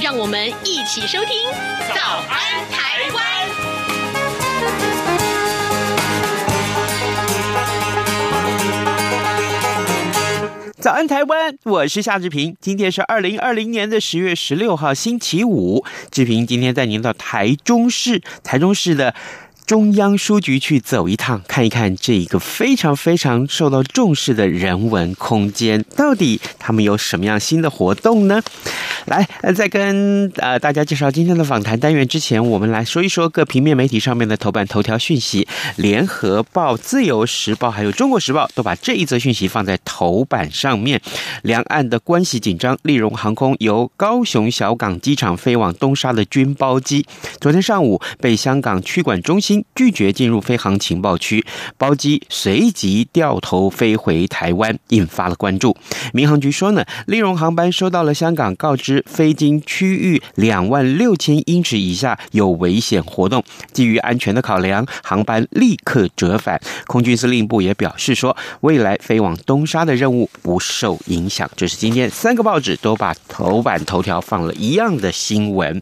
让我们一起收听《早安台湾》。早安台湾，我是夏志平。今天是二零二零年的十月十六号，星期五。志平今天带您到台中市，台中市的。中央书局去走一趟，看一看这一个非常非常受到重视的人文空间，到底他们有什么样新的活动呢？来，在跟呃大家介绍今天的访谈单元之前，我们来说一说各平面媒体上面的头版头条讯息。联合报、自由时报还有中国时报都把这一则讯息放在头版上面。两岸的关系紧张，立荣航空由高雄小港机场飞往东沙的军包机，昨天上午被香港区管中心。拒绝进入飞航情报区，包机随即掉头飞回台湾，引发了关注。民航局说呢，立荣航班收到了香港告知，飞经区域两万六千英尺以下有危险活动，基于安全的考量，航班立刻折返。空军司令部也表示说，未来飞往东沙的任务不受影响。这是今天三个报纸都把头版头条放了一样的新闻。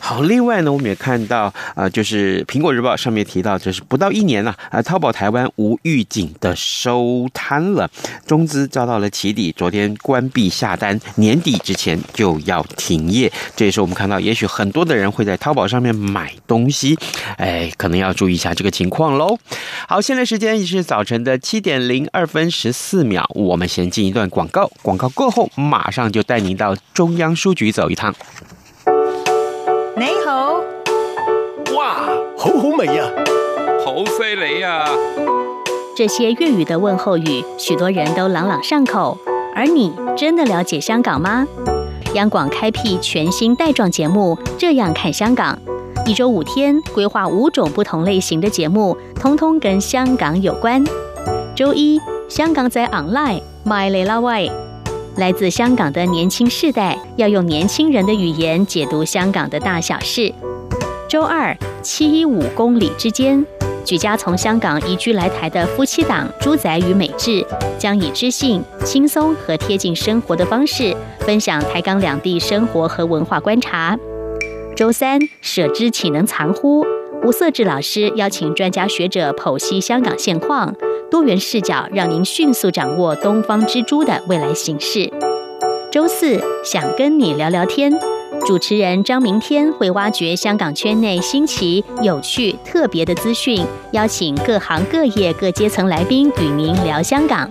好，另外呢，我们也看到啊、就是苹果日报。上面提到，就是不到一年了啊，淘宝台湾无预警的收摊了，中资遭到了起底，昨天关闭下单，年底之前就要停业。这也是我们看到，也许很多的人会在淘宝上面买东西，哎，可能要注意一下这个情况喽。好，现在时间已是早晨的七点零二分十四秒，我们先进一段广告，广告过后马上就带您到中央书局走一趟。你好。哇，好好味呀，好犀利呀！这些粤语的问候语，许多人都朗朗上口。而你真的了解香港吗？央广开辟全新带状节目《这样看香港》，一周五天，规划五种不同类型的节目，通通跟香港有关。周一，香港在 online，My 雷拉喂，来自香港的年轻世代，要用年轻人的语言解读香港的大小事。周二七一五公里之间，举家从香港移居来台的夫妻档朱仔与美智，将以知性、轻松和贴近生活的方式，分享台港两地生活和文化观察。周三舍之岂能藏乎？吴色志老师邀请专家学者剖析香港现况，多元视角让您迅速掌握东方之珠的未来形势。周四想跟你聊聊天。主持人张明天会挖掘香港圈内新奇、有趣、特别的资讯，邀请各行各业各阶层来宾与您聊香港。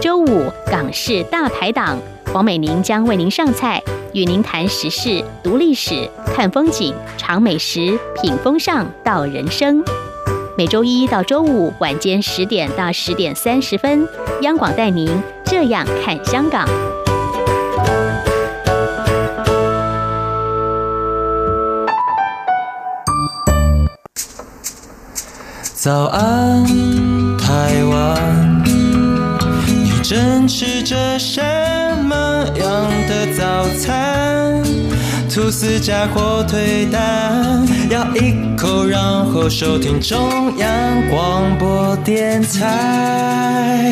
周五港式大排档，黄美玲将为您上菜，与您谈时事、读历史、看风景、尝美食、品风尚、道人生。每周一到周五晚间十点到十点三十分，央广带您这样看香港。早安，台湾，你正吃着什样的早餐？吐司加火腿蛋，咬一口，然后收听中央广播电台。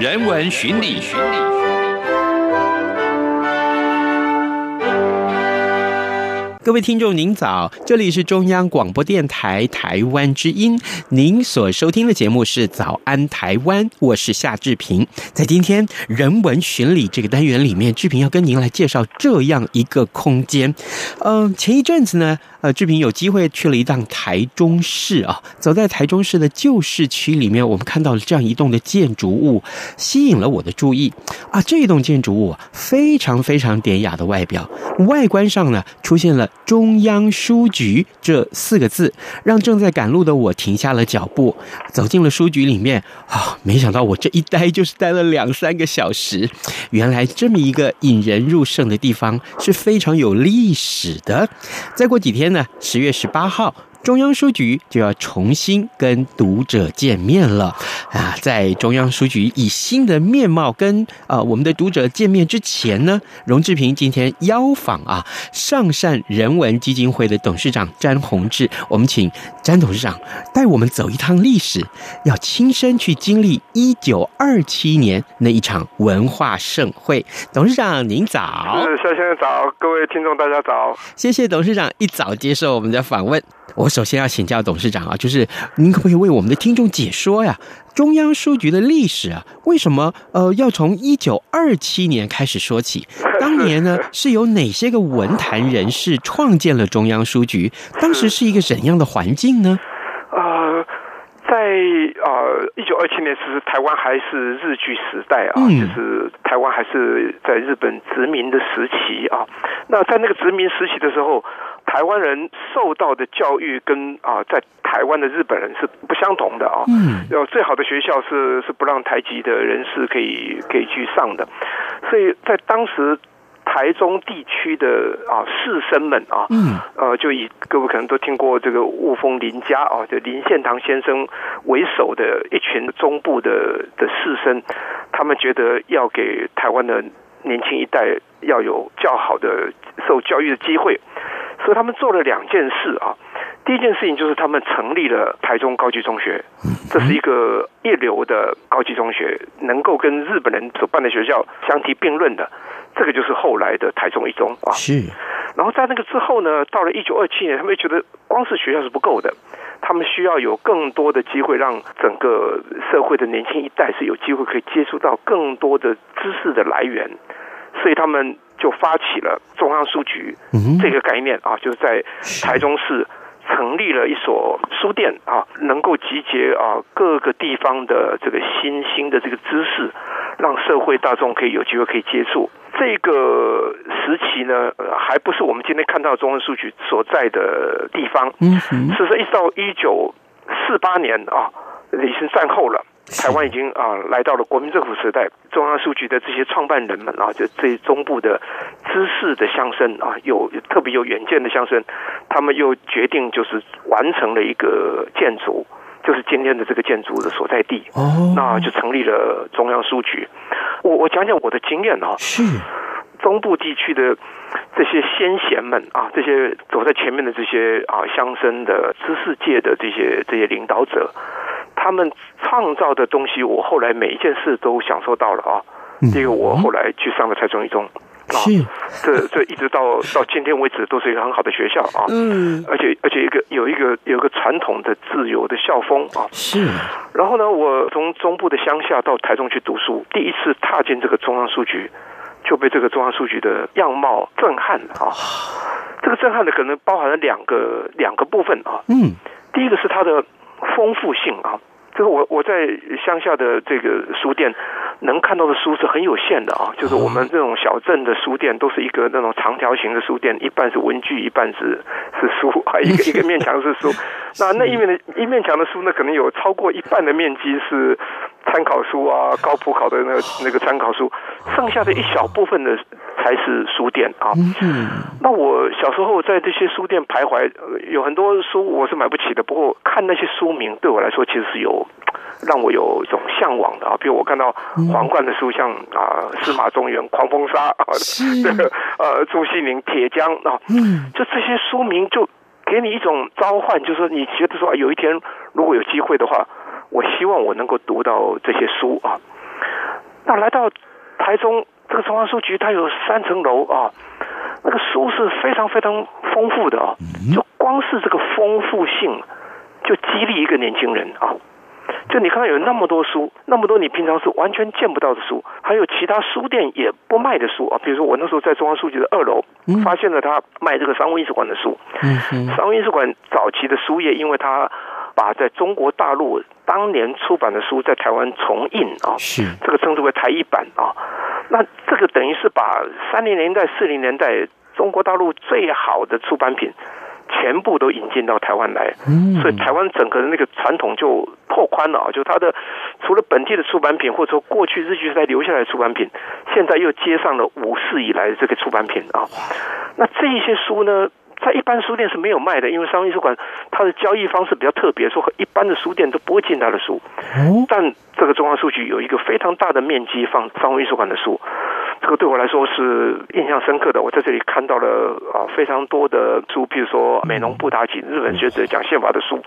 人文巡礼。各位听众，您早，这里是中央广播电台台湾之音，您所收听的节目是《早安台湾》，我是夏志平。在今天人文巡礼这个单元里面，志平要跟您来介绍这样一个空间。嗯、前一阵子呢。呃，志平有机会去了一趟台中市啊，走在台中市的旧市区里面，我们看到了这样一栋的建筑物，吸引了我的注意啊。这一栋建筑物非常非常典雅的外表，外观上呢出现了中央书局这四个字，让正在赶路的我停下了脚步，走进了书局里面。啊、没想到我这一待就是待了两三个小时。原来这么一个引人入胜的地方是非常有历史的。再过几天呢，十月十八号。中央书局就要重新跟读者见面了啊！在中央书局以新的面貌跟呃我们的读者见面之前呢，荣志平今天邀访啊上善人文基金会的董事长詹宏志，我们请詹董事长带我们走一趟历史，要亲身去经历一九二七年那一场文化盛会。董事长您早，是夏先生早，各位听众大家早，谢谢董事长一早接受我们的访问。我首先要请教董事长啊，就是您可不可以为我们的听众解说呀？中央书局的历史啊，为什么呃要从一九二七年开始说起？当年呢是有哪些个文坛人士创建了中央书局？当时是一个怎样的环境呢？呃，在呃一九二七年，其实台湾还是日据时代啊，嗯、就是台湾还是在日本殖民的时期啊。那在那个殖民时期的时候。台湾人受到的教育跟啊，在台湾的日本人是不相同的啊。嗯，要最好的学校是是不让台籍的人士可以可以去上的，所以在当时台中地区的啊士绅们啊，嗯，呃，就以各位可能都听过这个雾峰林家啊，就林献堂先生为首的一群中部的的士绅，他们觉得要给台湾的年轻一代要有较好的受教育的机会。所以他们做了两件事啊，第一件事情就是他们成立了台中高级中学，这是一个一流的高级中学，能够跟日本人所办的学校相提并论的，这个就是后来的台中一中啊。是。然后在那个之后呢，到了一九二七年，他们觉得光是学校是不够的，他们需要有更多的机会，让整个社会的年轻一代是有机会可以接触到更多的知识的来源，所以他们。就发起了中央书局这个概念啊，就是在台中市成立了一所书店啊，能够集结啊各个地方的这个新兴的这个知识，让社会大众可以有机会可以接触。这个时期呢，还不是我们今天看到中央书局所在的地方。嗯，是说一直到一九四八年啊，已经战后了。台湾已经啊来到了国民政府时代，中央书局的这些创办人们啊，就这些中部的知识的乡绅啊，有特别有远见的乡绅，他们又决定就是完成了一个建筑，就是今天的这个建筑的所在地。哦，那就成立了中央书局。我我讲讲我的经验啊，是中部地区的这些先贤们啊，这些走在前面的这些啊乡绅的知识界的这些这些领导者。他们创造的东西，我后来每一件事都享受到了啊。这个我后来去上了台中一中啊，这这一直到到今天为止都是一个很好的学校啊。嗯，而且而且一个有一个有一个传统的自由的校风啊。是。然后呢，我从中部的乡下到台中去读书，第一次踏进这个中央书局，就被这个中央书局的样貌震撼了啊。这个震撼的可能包含了两个两个部分啊。嗯，第一个是它的。丰富性啊，就是我我在乡下的这个书店能看到的书是很有限的啊，就是我们这种小镇的书店都是一个那种长条形的书店，一半是文具，一半是是书啊，一个 一个面墙是书。那那一面的一面墙的书呢，可能有超过一半的面积是参考书啊，高普考的那个 那个参考书，剩下的一小部分的。才是书店啊。嗯，那我小时候在这些书店徘徊，有很多书我是买不起的。不过看那些书名对我来说，其实是有让我有一种向往的啊。比如我看到皇冠的书，像啊司马中原《狂风沙》啊，这 个呃朱西甯《铁浆》啊，嗯，就这些书名就给你一种召唤，就是说你觉得说有一天如果有机会的话，我希望我能够读到这些书啊。那来到台中。这个中央书局它有三层楼啊，那个书是非常非常丰富的啊，就光是这个丰富性，就激励一个年轻人啊。就你看到有那么多书，那么多你平常是完全见不到的书，还有其他书店也不卖的书啊。比如说我那时候在中央书局的二楼，发现了他卖这个商务印书馆的书。嗯商务印书馆早期的书业，因为他把在中国大陆当年出版的书在台湾重印啊，是这个称之为台译版啊。那这个等于是把三零年代、四零年代中国大陆最好的出版品。全部都引进到台湾来，所以台湾整个的那个传统就拓宽了啊！就它的除了本地的出版品，或者说过去日据时代留下来的出版品，现在又接上了五世以来的这个出版品啊。那这一些书呢，在一般书店是没有卖的，因为商务印书馆它的交易方式比较特别，说和一般的书店都不会进它的书。但这个中央书局有一个非常大的面积放商务印书馆的书。这个对我来说是印象深刻的。我在这里看到了啊非常多的书，比如说美浓布达吉日本学者讲宪法的书，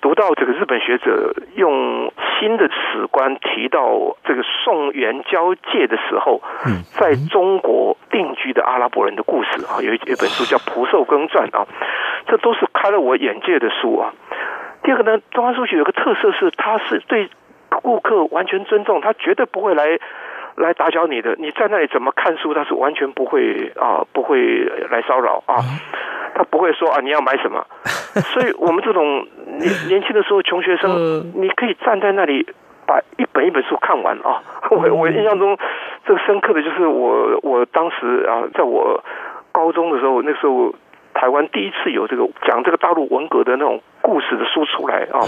读到这个日本学者用新的史观提到这个宋元交界的时候，在中国定居的阿拉伯人的故事啊，有一一本书叫《蒲寿庚传》啊，这都是开了我眼界的书啊。第二个呢，中央书局有个特色是，他是对顾客完全尊重，他绝对不会来。来打搅你的，你在那里怎么看书，他是完全不会啊，不会来骚扰啊，他不会说啊，你要买什么。所以我们这种年年轻的时候穷学生，你可以站在那里把一本一本书看完啊。我我印象中这个深刻的就是我我当时啊，在我高中的时候，那时候台湾第一次有这个讲这个大陆文革的那种故事的书出来啊。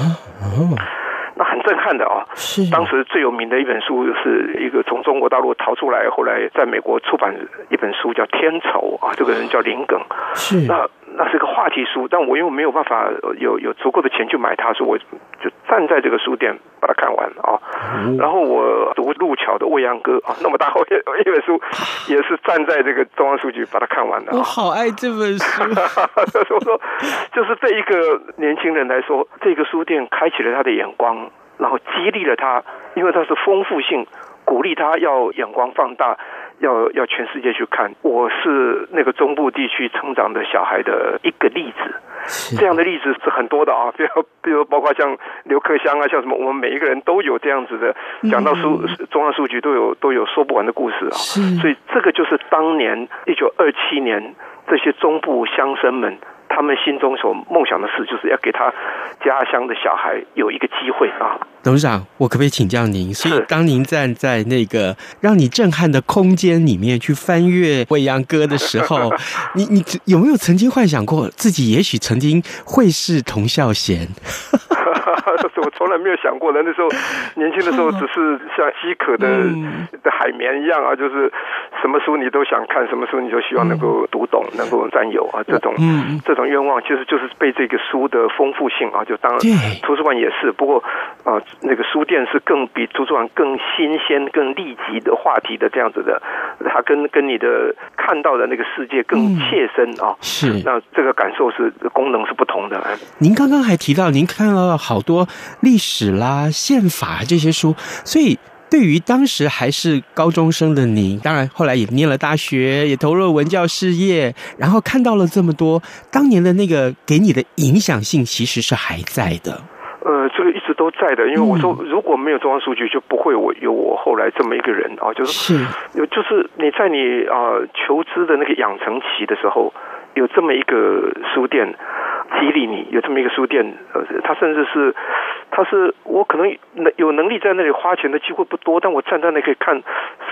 那很震撼的啊！是当时最有名的一本书，是一个从中国大陆逃出来，后来在美国出版一本书，叫《天仇》啊。这个人叫林耿。是那那是个话题书，但我因为没有办法有有足够的钱去买它，所以我就站在这个书店把它看完啊。然后我读路桥的《未央歌》啊，那么大厚一本书，也是站在这个中央书局把它看完的。我好爱这本书。我说，就是对一个年轻人来说，这个书店开启了他的眼光。然后激励了他，因为他是丰富性，鼓励他要眼光放大，要要全世界去看。我是那个中部地区成长的小孩的一个例子，这样的例子是很多的啊，比如比如包括像刘克湘啊，像什么，我们每一个人都有这样子的，讲到数中央数据都有都有说不完的故事啊。所以这个就是当年一九二七年这些中部乡绅们。他们心中所梦想的事，就是要给他家乡的小孩有一个机会啊！董事长，我可不可以请教您？所以，当您站在那个让你震撼的空间里面去翻阅《未央歌》的时候，你你有没有曾经幻想过自己也许曾经会是童孝贤？我从来没有想过的。那时候 年轻的时候，只是像饥渴的的海绵一样啊，就是什么书你都想看，什么书你就希望能够读懂，能够占有啊，这种这种愿望，其实就是被这个书的丰富性啊，就当然图书馆也是，不过啊，那个书店是更比图书馆更新鲜、更立即的话题的这样子的，它跟跟你的看到的那个世界更切身啊，是。那这个感受是功能是不同的。您刚刚还提到，您看了好多历史啦、宪法这些书，所以对于当时还是高中生的你，当然后来也念了大学，也投入了文教事业，然后看到了这么多，当年的那个给你的影响性其实是还在的。呃，这个一直都在的，因为我说如果没有中央数据，就不会我有我后来这么一个人啊，就是有就是你在你啊求知的那个养成期的时候，有这么一个书店。激励你有这么一个书店，呃，他甚至是，他是我可能能有能力在那里花钱的机会不多，但我站在那里可以看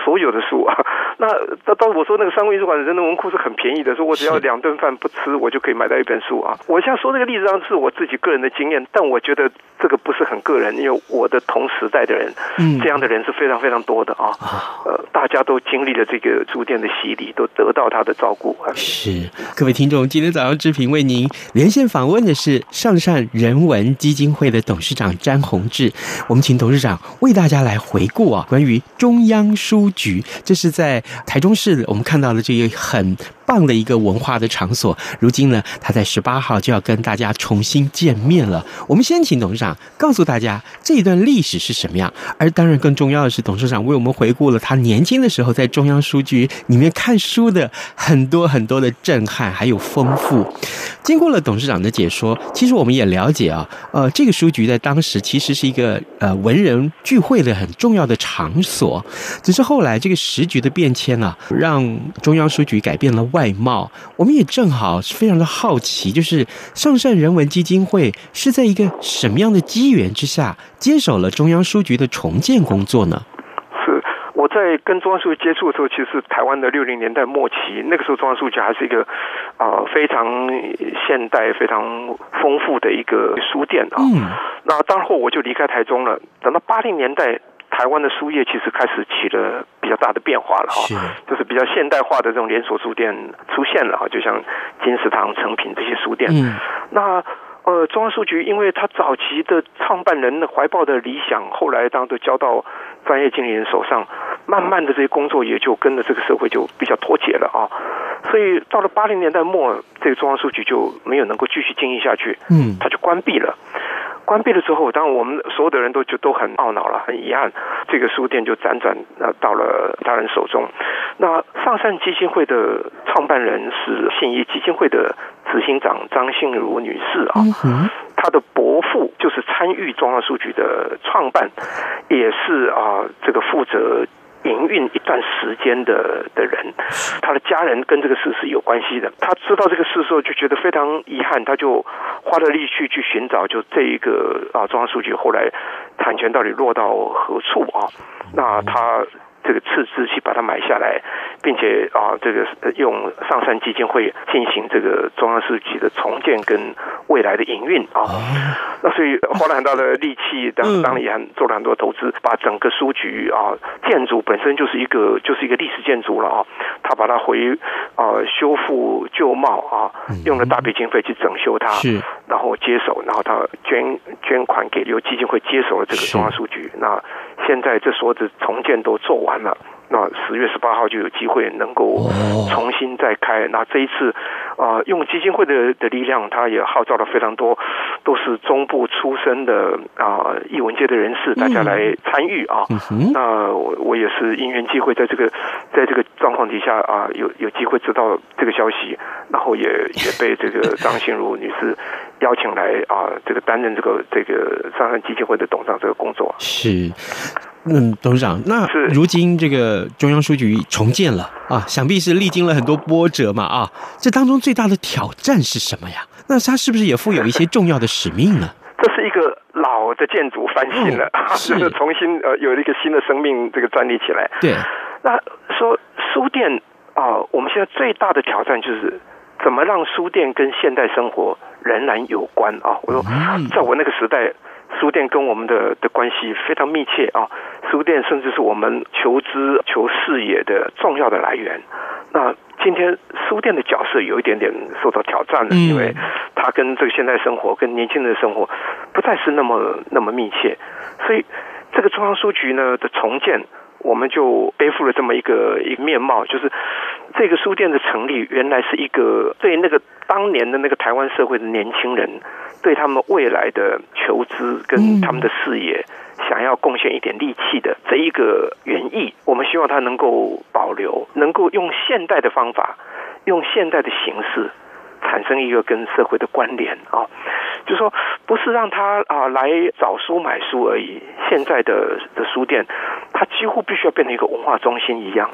所有的书啊。那当当我说那个商务印书馆的人人文库是很便宜的，说我只要两顿饭不吃，我就可以买到一本书啊。我现在说这个例子上是我自己个人的经验，但我觉得这个不是很个人，因为我的同时代的人，嗯，这样的人是非常非常多的啊。呃，大家都经历了这个书店的洗礼，都得到他的照顾。是，各位听众，今天早上志平为您连线。访问的是上善人文基金会的董事长詹宏志，我们请董事长为大家来回顾啊，关于中央书局，这是在台中市我们看到的这个很棒的一个文化的场所。如今呢，他在十八号就要跟大家重新见面了。我们先请董事长告诉大家这一段历史是什么样，而当然更重要的是，董事长为我们回顾了他年轻的时候在中央书局里面看书的很多很多的震撼还有丰富。经过了董事长的解说，其实我们也了解啊，呃，这个书局在当时其实是一个呃文人聚会的很重要的场所。只是后来这个时局的变迁啊，让中央书局改变了外貌。我们也正好是非常的好奇，就是上善人文基金会是在一个什么样的机缘之下接手了中央书局的重建工作呢？我在跟中央书局接触的时候，其实是台湾的六零年代末期，那个时候中央书局还是一个啊、呃、非常现代、非常丰富的一个书店啊。嗯。那当后我就离开台中了。等到八零年代，台湾的书业其实开始起了比较大的变化了哈，是就是比较现代化的这种连锁书店出现了哈，就像金石堂、成品这些书店。嗯。那。呃，中央书局，因为他早期的创办人的怀抱的理想，后来当然都交到专业经理人手上，慢慢的这些工作也就跟着这个社会就比较脱节了啊。所以到了八零年代末，这个中央书局就没有能够继续经营下去，嗯，它就关闭了。关闭了之后，当然我们所有的人都就都很懊恼了，很遗憾，这个书店就辗转呃到了他人手中。那上善基金会的创办人是信谊基金会的执行长张信如女士啊，她的伯父就是参与中央书局的创办，也是啊这个负责。营运一段时间的的人，他的家人跟这个事是有关系的。他知道这个事之后，就觉得非常遗憾，他就花了力气去寻找，就这一个啊，中央数据后来产权到底落到何处啊？那他。这个斥资去把它买下来，并且啊，这个用上山基金会进行这个中央书局的重建跟未来的营运啊，那所以花了很大的力气，当当然也做了很多投资，把整个书局啊建筑本身就是一个就是一个历史建筑了啊，他把它回啊修复旧貌啊，用了大笔经费去整修它，是，然后接手，然后他捐捐款给由基金会接手了这个中央书局，那。现在这所有的重建都做完了，那十月十八号就有机会能够重新再开。那这一次，啊，用基金会的的力量，他也号召了非常多，都是中部出身的啊艺文界的人士，大家来参与啊。那我我也是因缘际会，在这个在这个状况底下啊，有有机会知道这个消息，然后也也被这个张心如女士。邀请来啊，这个担任这个这个上海基金会的董事长这个工作是，嗯，董事长，那如今这个中央书局重建了啊，想必是历经了很多波折嘛啊，这当中最大的挑战是什么呀？那它是不是也负有一些重要的使命呢？这是一个老的建筑翻新了，嗯、是就是重新呃有了一个新的生命这个站立起来。对，那说书店啊，我们现在最大的挑战就是怎么让书店跟现代生活。仍然有关啊！我说，在我那个时代，书店跟我们的的关系非常密切啊。书店甚至是我们求知、求视野的重要的来源。那今天书店的角色有一点点受到挑战了，因为它跟这个现代生活、跟年轻人的生活不再是那么那么密切。所以，这个中央书局呢的重建，我们就背负了这么一个一个面貌，就是这个书店的成立，原来是一个对那个。当年的那个台湾社会的年轻人，对他们未来的求知跟他们的事业，想要贡献一点力气的这一个原意，我们希望他能够保留，能够用现代的方法，用现代的形式。产生一个跟社会的关联啊，就说不是让他啊来找书买书而已。现在的的书店，它几乎必须要变成一个文化中心一样，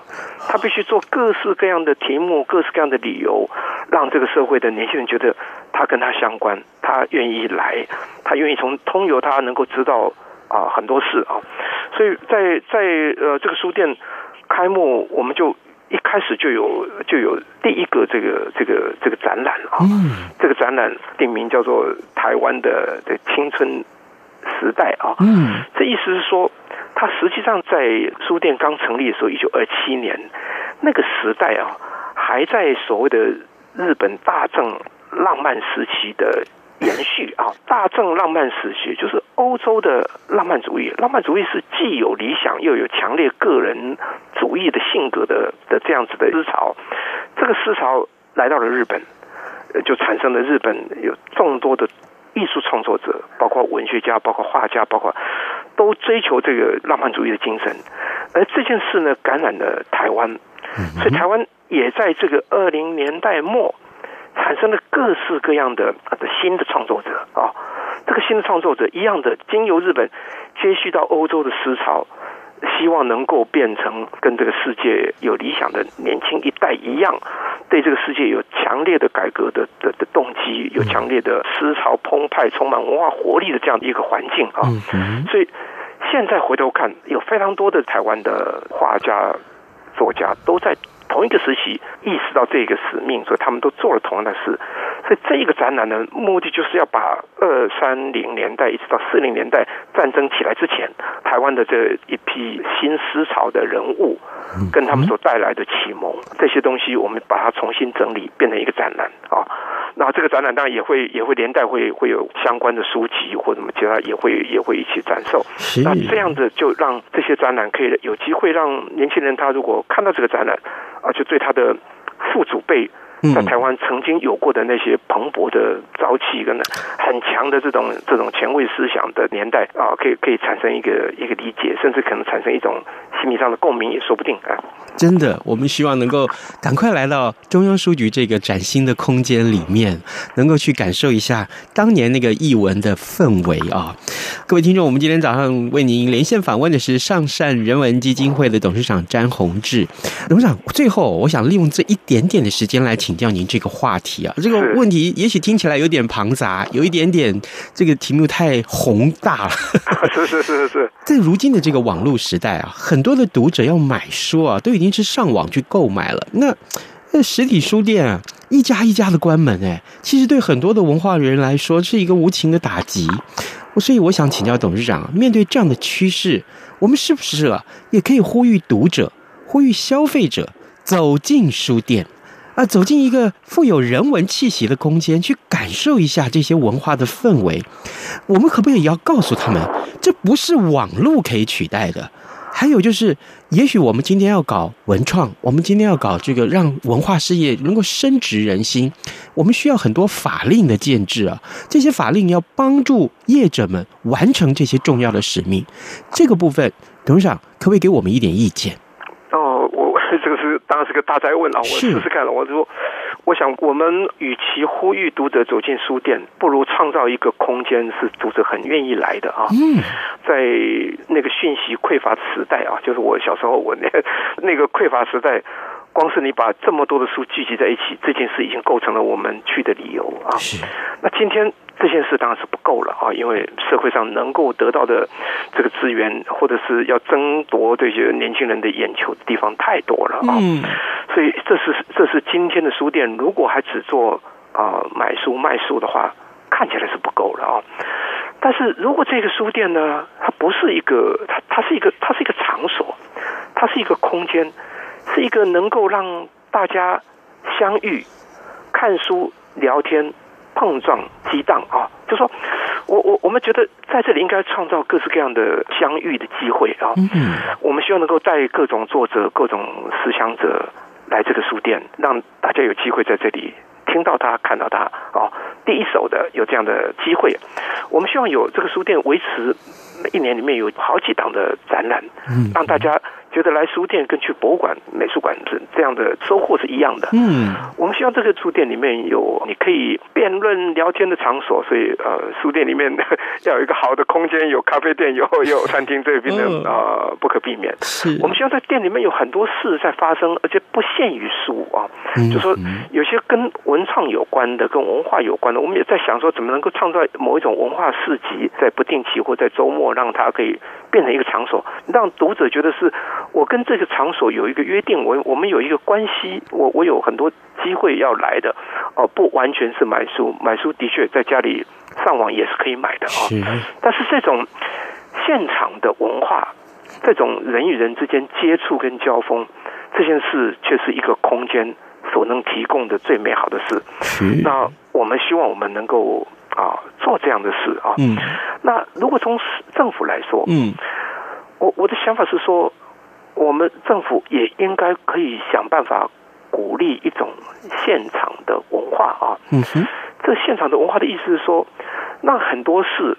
它必须做各式各样的题目、各式各样的理由，让这个社会的年轻人觉得他跟他相关，他愿意来，他愿意从通由他能够知道啊很多事啊。所以在在呃这个书店开幕，我们就。一开始就有就有第一个这个这个这个展览啊，嗯，这个展览定名叫做台湾的的青春时代啊，嗯，这意思是说，它实际上在书店刚成立的时候，一九二七年那个时代啊，还在所谓的日本大正浪漫时期的。延续啊，大正浪漫史学就是欧洲的浪漫主义。浪漫主义是既有理想又有强烈个人主义的性格的的这样子的思潮。这个思潮来到了日本，就产生了日本有众多的艺术创作者，包括文学家、包括画家、包括都追求这个浪漫主义的精神。而这件事呢，感染了台湾，所以台湾也在这个二零年代末。产生了各式各样的新的创作者啊，这个新的创作者一样的经由日本接续到欧洲的思潮，希望能够变成跟这个世界有理想的年轻一代一样，对这个世界有强烈的改革的的的动机，有强烈的思潮澎湃、充满文化活力的这样的一个环境啊，所以现在回头看，有非常多的台湾的画家、作家都在同一个时期意识到这个使命，所以他们都做了同样的事。所以这一个展览呢目的就是要把二三零年代一直到四零年代战争起来之前，台湾的这一批新思潮的人物，跟他们所带来的启蒙这些东西，我们把它重新整理，变成一个展览啊。那这个展览当然也会也会连带会会有相关的书籍或者什么其他也会也会一起展售。那这样子就让这些展览可以有机会让年轻人他如果看到这个展览啊，就对他的父祖辈。在台湾曾经有过的那些蓬勃的朝气跟很强的这种这种前卫思想的年代啊，可以可以产生一个一个理解，甚至可能产生一种心理上的共鸣也说不定啊。真的，我们希望能够赶快来到中央书局这个崭新的空间里面，能够去感受一下当年那个译文的氛围啊。各位听众，我们今天早上为您连线访问的是上善人文基金会的董事长詹宏志董事长。最后，我想利用这一点点的时间来请。请教您这个话题啊，这个问题也许听起来有点庞杂，有一点点这个题目太宏大了。是是是是是，在如今的这个网络时代啊，很多的读者要买书啊，都已经是上网去购买了。那那实体书店啊，一家一家的关门，哎，其实对很多的文化人来说是一个无情的打击。所以我想请教董事长，面对这样的趋势，我们是不是啊，也可以呼吁读者、呼吁消费者走进书店？啊，走进一个富有人文气息的空间，去感受一下这些文化的氛围。我们可不可以也要告诉他们，这不是网络可以取代的？还有就是，也许我们今天要搞文创，我们今天要搞这个让文化事业能够深植人心，我们需要很多法令的建制啊。这些法令要帮助业者们完成这些重要的使命。这个部分，董事长可不可以给我们一点意见？当然是个大灾问啊！我试试看了，我说，我想我们与其呼吁读者走进书店，不如创造一个空间是读者很愿意来的啊。嗯，在那个讯息匮乏时代啊，就是我小时候我那 那个匮乏时代，光是你把这么多的书聚集在一起，这件事已经构成了我们去的理由啊。是，那今天。这件事当然是不够了啊，因为社会上能够得到的这个资源，或者是要争夺这些年轻人的眼球的地方太多了啊。嗯，所以这是这是今天的书店，如果还只做啊买书卖书的话，看起来是不够了啊。但是如果这个书店呢，它不是一个，它它是一个，它是一个场所，它是一个空间，是一个能够让大家相遇、看书、聊天。碰撞、激荡啊，就说，我我我们觉得在这里应该创造各式各样的相遇的机会啊。嗯，我们希望能够带各种作者、各种思想者来这个书店，让大家有机会在这里听到他、看到他啊。第一手的有这样的机会，我们希望有这个书店维持一年里面有好几档的展览，嗯，让大家。觉得来书店跟去博物馆、美术馆是这样的收获是一样的。嗯，我们希望这个书店里面有你可以辩论、聊天的场所，所以呃，书店里面 要有一个好的空间，有咖啡店、有有餐厅，这边的啊不可避免。是，我们希望在店里面有很多事在发生，而且不限于书啊。嗯，就说有些跟文创有关的、跟文化有关的，我们也在想说，怎么能够创造某一种文化市集，在不定期或在周末，让它可以变成一个场所，让读者觉得是。我跟这个场所有一个约定，我我们有一个关系，我我有很多机会要来的，哦，不完全是买书，买书的确在家里上网也是可以买的啊。但是这种现场的文化，这种人与人之间接触跟交锋，这件事却是一个空间所能提供的最美好的事。那我们希望我们能够啊做这样的事啊。嗯。那如果从政府来说，嗯，我我的想法是说。我们政府也应该可以想办法鼓励一种现场的文化啊。嗯哼，这现场的文化的意思是说，让很多事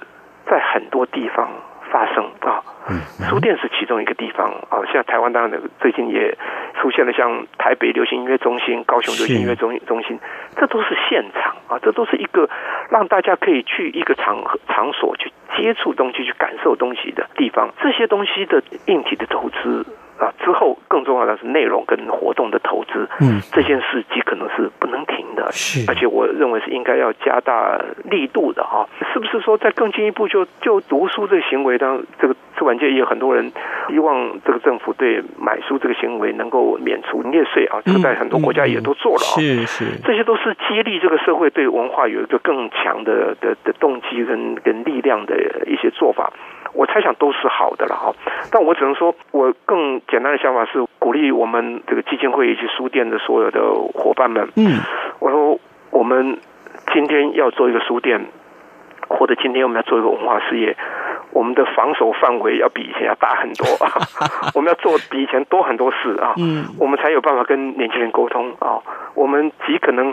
在很多地方发生啊。嗯，书店是其中一个地方啊。像台湾当然最近也出现了像台北流行音乐中心、高雄流行音乐中中心，这都是现场啊，这都是一个让大家可以去一个场场所去接触东西、去感受东西的地方。这些东西的硬体的投资。啊，之后更重要的是内容跟活动的投资，嗯，这件事极可能是不能停的，是，而且我认为是应该要加大力度的哈。是不是说在更进一步就就读书这个行为，当这个出版界也有很多人希望这个政府对买书这个行为能够免除税啊，这个在很多国家也都做了啊。是是，这些都是激励这个社会对文化有一个更强的的的动机跟跟力量的一些做法。我猜想都是好的了哈，但我只能说，我更简单的想法是鼓励我们这个基金会以及书店的所有的伙伴们，嗯，我说我们今天要做一个书店，或者今天我们要做一个文化事业。我们的防守范围要比以前要大很多啊！我们要做比以前多很多事啊！嗯，我们才有办法跟年轻人沟通啊！我们极可能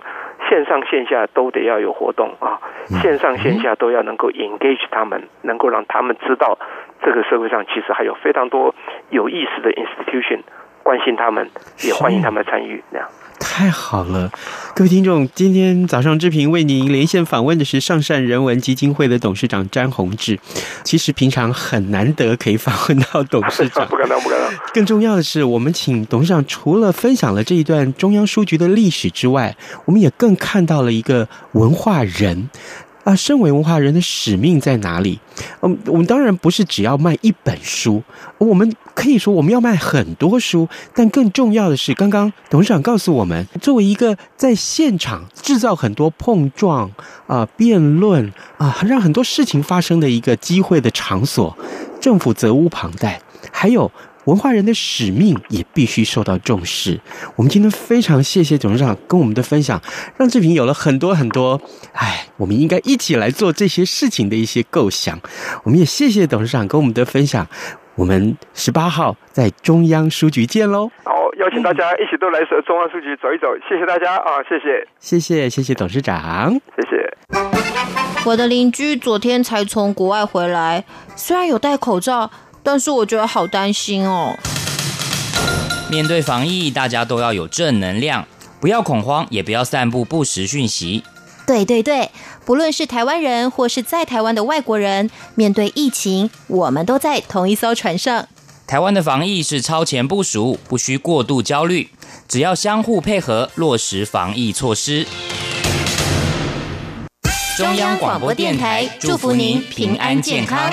线上线下都得要有活动啊！线上线下都要能够 engage 他们，能够让他们知道这个社会上其实还有非常多有意思的 institution，关心他们，也欢迎他们参与那样。太好了，各位听众，今天早上志平为您连线访问的是上善人文基金会的董事长詹宏志。其实平常很难得可以访问到董事长，不敢当，不敢当。更重要的是，我们请董事长除了分享了这一段中央书局的历史之外，我们也更看到了一个文化人。啊，身为文化人的使命在哪里？嗯，我们当然不是只要卖一本书，我们可以说我们要卖很多书，但更重要的是，刚刚董事长告诉我们，作为一个在现场制造很多碰撞啊、辩论啊，让很多事情发生的一个机会的场所，政府责无旁贷，还有。文化人的使命也必须受到重视。我们今天非常谢谢董事长跟我们的分享，让志平有了很多很多，哎，我们应该一起来做这些事情的一些构想。我们也谢谢董事长跟我们的分享。我们十八号在中央书局见喽！好，邀请大家一起都来中央书局走一走。谢谢大家啊，谢谢，谢谢，谢谢董事长，谢谢。我的邻居昨天才从国外回来，虽然有戴口罩。但是我觉得好担心哦。面对防疫，大家都要有正能量，不要恐慌，也不要散布不实讯息。对对对，不论是台湾人或是在台湾的外国人，面对疫情，我们都在同一艘船上。台湾的防疫是超前部署，不需过度焦虑，只要相互配合，落实防疫措施。中央广播电台祝福您平安健康。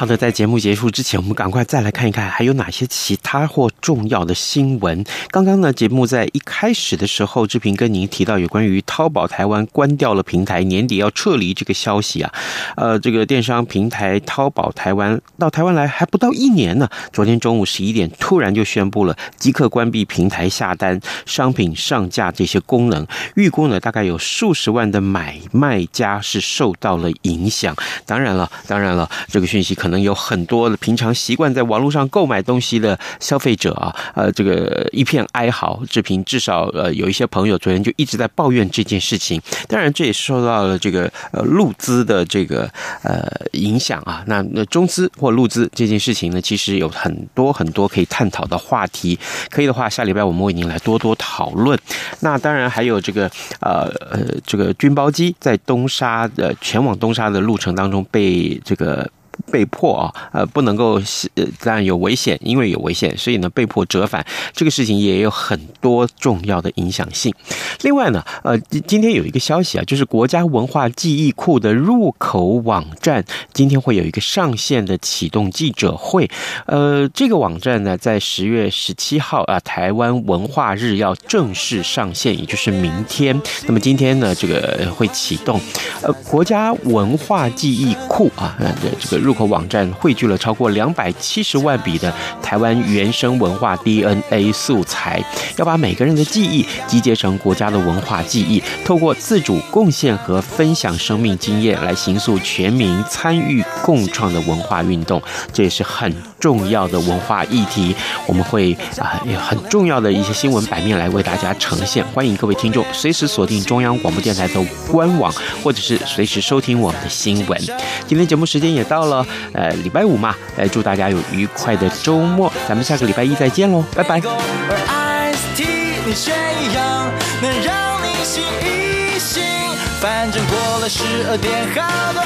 好的，在节目结束之前，我们赶快再来看一看还有哪些其他或重要的新闻。刚刚呢，节目在一开始的时候，志平跟您提到有关于淘宝台湾关掉了平台，年底要撤离这个消息啊。呃，这个电商平台淘宝台湾到台湾来还不到一年呢，昨天中午十一点突然就宣布了即刻关闭平台下单、商品上架这些功能。预估呢，大概有数十万的买卖家是受到了影响。当然了，当然了，这个讯息可能。可能有很多的平常习惯在网络上购买东西的消费者啊，呃，这个一片哀嚎。志平至少呃有一些朋友昨天就一直在抱怨这件事情。当然，这也受到了这个呃陆资的这个呃影响啊。那那中资或陆资这件事情呢，其实有很多很多可以探讨的话题。可以的话，下礼拜我们为您来多多讨论。那当然还有这个呃呃这个军包机在东沙的前往东沙的路程当中被这个。被迫啊，呃，不能够，呃，当然有危险，因为有危险，所以呢，被迫折返，这个事情也有很多重要的影响性。另外呢，呃，今天有一个消息啊，就是国家文化记忆库的入口网站今天会有一个上线的启动记者会。呃，这个网站呢，在十月十七号啊，台湾文化日要正式上线，也就是明天。那么今天呢，这个会启动，呃，国家文化记忆库啊，呃，这个入。入口网站汇聚了超过两百七十万笔的台湾原生文化 DNA 素材，要把每个人的记忆集结成国家的文化记忆，透过自主贡献和分享生命经验来形塑全民参与共创的文化运动，这也是很重要的文化议题。我们会啊，有很重要的一些新闻版面来为大家呈现。欢迎各位听众随时锁定中央广播电台的官网，或者是随时收听我们的新闻。今天节目时间也到了，呃，礼拜五嘛，来祝大家有愉快的周末，咱们下个礼拜一再见喽，拜拜。反正过了十二点，好多